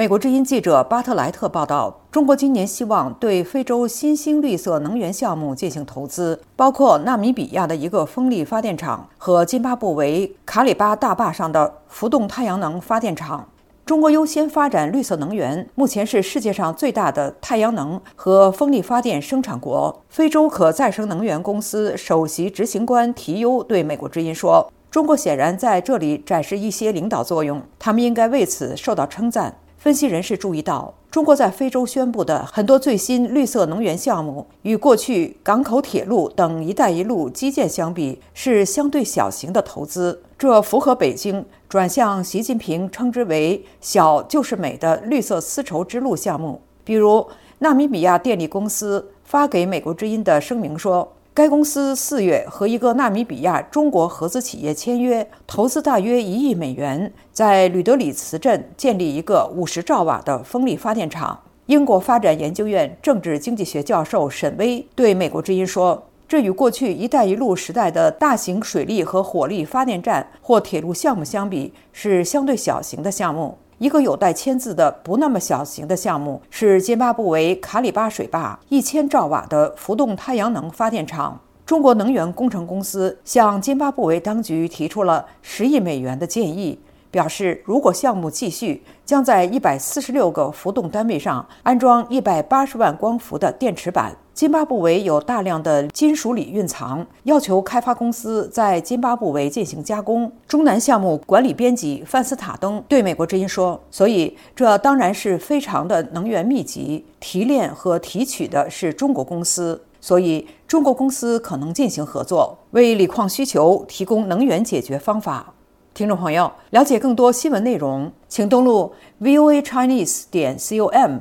美国之音记者巴特莱特报道，中国今年希望对非洲新兴绿色能源项目进行投资，包括纳米比亚的一个风力发电厂和津巴布韦卡里巴大坝上的浮动太阳能发电厂。中国优先发展绿色能源，目前是世界上最大的太阳能和风力发电生产国。非洲可再生能源公司首席执行官提优对美国之音说：“中国显然在这里展示一些领导作用，他们应该为此受到称赞。”分析人士注意到，中国在非洲宣布的很多最新绿色能源项目，与过去港口、铁路等“一带一路”基建相比，是相对小型的投资。这符合北京转向习近平称之为“小就是美”的绿色丝绸之路项目。比如，纳米比亚电力公司发给美国之音的声明说。该公司四月和一个纳米比亚中国合资企业签约，投资大约一亿美元，在吕德里茨镇建立一个五十兆瓦的风力发电厂。英国发展研究院政治经济学教授沈威对美国之音说：“这与过去‘一带一路’时代的大型水力和火力发电站或铁路项目相比，是相对小型的项目。”一个有待签字的不那么小型的项目是津巴布韦卡里巴水坝一千兆瓦的浮动太阳能发电厂。中国能源工程公司向津巴布韦当局提出了十亿美元的建议。表示，如果项目继续，将在一百四十六个浮动单位上安装一百八十万光伏的电池板。津巴布韦有大量的金属锂蕴藏，要求开发公司在津巴布韦进行加工。中南项目管理编辑范斯塔登对美国之音说：“所以这当然是非常的能源密集，提炼和提取的是中国公司，所以中国公司可能进行合作，为锂矿需求提供能源解决方法。”听众朋友，了解更多新闻内容，请登录 voa chinese 点 com。